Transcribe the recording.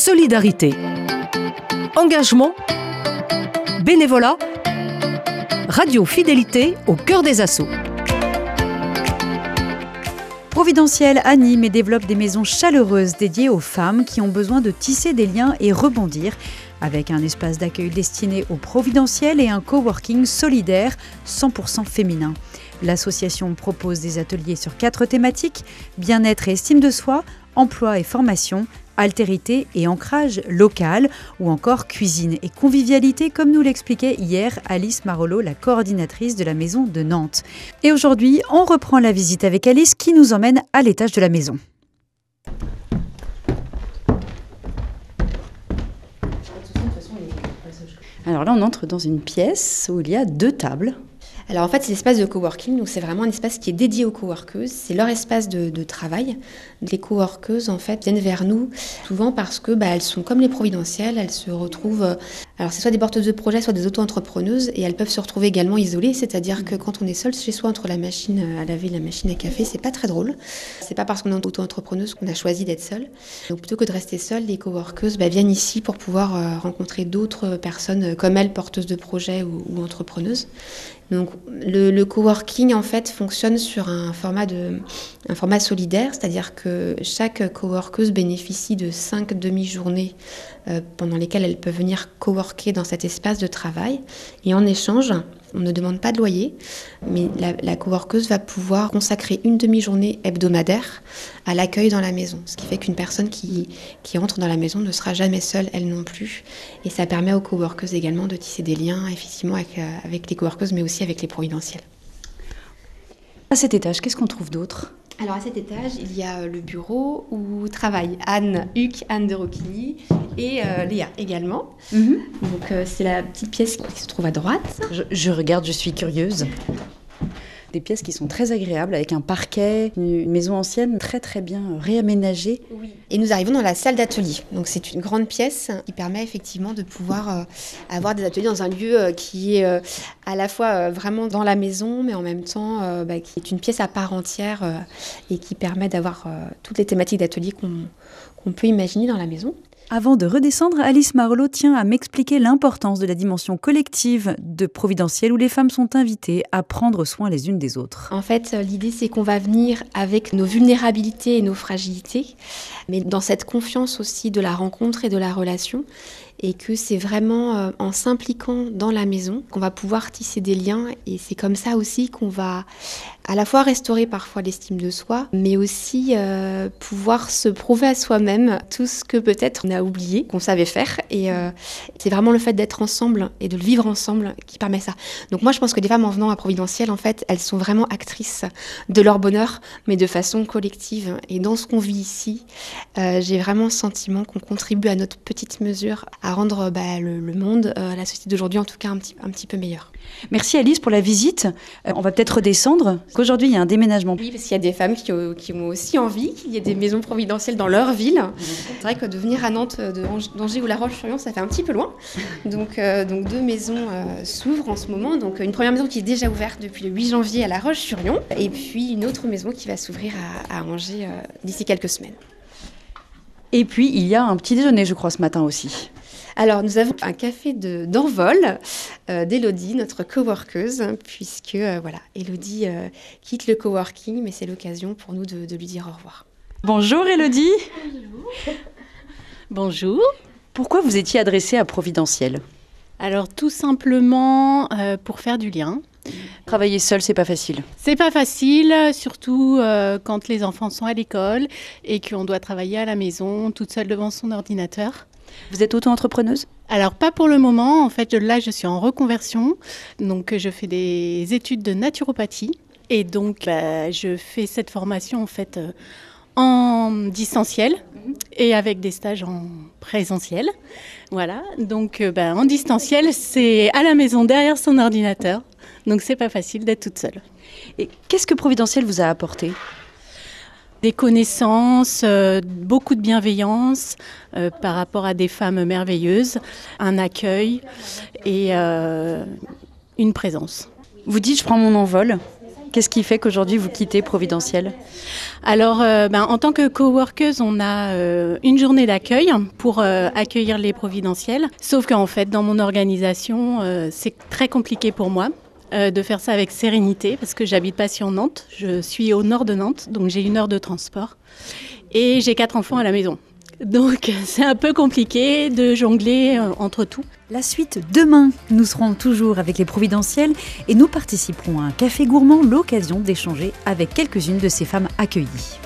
solidarité, engagement, bénévolat, radio fidélité au cœur des assauts. Providentiel anime et développe des maisons chaleureuses dédiées aux femmes qui ont besoin de tisser des liens et rebondir, avec un espace d'accueil destiné au providentiel et un coworking solidaire 100% féminin. L'association propose des ateliers sur quatre thématiques bien-être et estime de soi, emploi et formation, altérité et ancrage local, ou encore cuisine et convivialité, comme nous l'expliquait hier Alice Marolo, la coordinatrice de la maison de Nantes. Et aujourd'hui, on reprend la visite avec Alice qui nous emmène à l'étage de la maison. Alors là, on entre dans une pièce où il y a deux tables alors en fait, c'est l'espace de coworking, donc c'est vraiment un espace qui est dédié aux coworkeuses. C'est leur espace de, travail. Les coworkeuses, en fait, viennent vers nous souvent parce que bah, elles sont comme les providentielles, elles se retrouvent. Euh, alors c'est soit des porteuses de projets, soit des auto-entrepreneuses, et elles peuvent se retrouver également isolées. C'est-à-dire que quand on est seul chez soi entre la machine à laver et la machine à café, c'est pas très drôle. C'est pas parce qu'on est auto-entrepreneuse qu'on a choisi d'être seul. Donc plutôt que de rester seule, les coworkeuses bah, viennent ici pour pouvoir euh, rencontrer d'autres personnes comme elles, porteuses de projets ou, ou entrepreneuses. Donc le, coworking en fait fonctionne sur un format, de, un format solidaire, c'est-à-dire que chaque coworkeuse bénéficie de cinq demi-journées euh, pendant lesquelles elle peut venir coworker dans cet espace de travail. Et en échange, on ne demande pas de loyer, mais la, la coworkeuse va pouvoir consacrer une demi-journée hebdomadaire à l'accueil dans la maison. Ce qui fait qu'une personne qui, qui entre dans la maison ne sera jamais seule, elle non plus. Et ça permet aux coworkeuses également de tisser des liens, effectivement, avec, euh, les coworkeuses, mais aussi avec les providentiels. À cet étage, qu'est-ce qu'on trouve d'autre? Alors à cet étage, il y a euh, le bureau où travaillent Anne Huc, Anne de Roquigny et euh, Léa également. Mhm. Donc c'est la petite pièce qui se trouve à droite. je regarde, je suis curieuse des pièces qui sont très agréables avec un parquet, une maison ancienne très très bien réaménagée. Et nous arrivons dans la salle d'atelier. Donc c'est une grande pièce qui permet effectivement de pouvoir euh, avoir des ateliers dans un lieu euh, qui est euh, à la fois vraiment dans la maison, mais en même temps bah, qui est une pièce à part entière et qui permet d'avoir toutes les thématiques d'atelier qu'on peut imaginer dans la maison. Avant de redescendre, Alice Marlowe tient à m'expliquer l'importance de la dimension collective de Providentiel où les femmes sont invitées à prendre soin les unes des autres. En fait, l'idée c'est qu'on va venir avec nos vulnérabilités et nos fragilités, mais dans cette confiance aussi de la rencontre et de la relation et que c'est vraiment euh, en s'impliquant dans la maison qu'on va pouvoir tisser des liens et c'est comme ça aussi qu'on va à la fois restaurer parfois l'estime de soi, mais aussi euh, pouvoir se prouver à soi-même tout ce que peut-être on a oublié, qu'on savait faire. Et euh, c'est vraiment le fait d'être ensemble et de le vivre ensemble qui permet ça. Donc moi, je pense que les femmes en venant à Providentiel, en fait, elles sont vraiment actrices de leur bonheur, mais de façon collective. Et dans ce qu'on vit ici, j'ai vraiment le sentiment qu'on contribue à notre petite mesure rendre bah, le, monde, euh, la société d'aujourd'hui en tout cas un petit, un petit peu meilleur. Merci Alice pour la visite. Euh, on va peut-être redescendre, qu'aujourd'hui il y a un déménagement. Oui, parce qu'il y a des femmes qui, qui ont aussi envie qu'il y ait des maisons providentielles dans leur ville. C'est vrai que de venir à Nantes, d'Angers ou La Roche-sur-Yon, ça fait un petit peu loin. Donc, euh, donc deux maisons s'ouvrent en ce moment. Donc une première maison qui est déjà ouverte depuis le 8 janvier à La Roche-sur-Yon, et puis une autre maison qui va s'ouvrir à, à Angers d'ici quelques semaines. Et puis, il y a un petit déjeuner, je crois, ce matin aussi. Alors, nous avons un café d'envol euh, d'Elodie, notre coworkeuse, puisque, euh, voilà, Elodie euh, quitte le coworking, mais c'est l'occasion pour nous de, lui dire au revoir. Bonjour Elodie. Bonjour. Bonjour. Pourquoi vous étiez adressée à Providentiel? Alors, tout simplement pour faire du lien. Travailler seul, c'est pas facile. C'est pas facile, surtout quand les enfants sont à l'école et qu'on doit travailler à la maison, toute seule devant son ordinateur. Vous êtes auto-entrepreneuse? Alors pas pour le moment, en fait là je suis en reconversion, donc je fais des études de naturopathie. Et donc bah, je fais cette formation en fait euh, en distanciel et avec des stages en présentiel. Voilà, donc euh, bah, en distanciel c'est à la maison derrière son ordinateur, donc c'est pas facile d'être toute seule. Et qu'est-ce que Providentiel vous a apporté? Des connaissances, euh, beaucoup de bienveillance euh, par rapport à des femmes merveilleuses, un accueil et euh, une présence. Vous dites je prends mon envol. Qu'est-ce qui fait qu'aujourd'hui vous quittez Providentiel? Alors, ben, en tant que coworkeuse, on a une journée d'accueil pour accueillir les providentiels. Sauf qu'en fait, dans mon organisation, c'est très compliqué pour moi de faire ça avec sérénité parce que j'habite pas sur Nantes. Je suis au nord de Nantes, donc j'ai une heure de transport. Et j'ai quatre enfants à la maison. Donc c'est un peu compliqué de jongler euh, entre tout. La suite demain, nous serons toujours avec les Providentiels et nous participerons à un café gourmand, l'occasion d'échanger avec quelques-unes de ces femmes accueillies.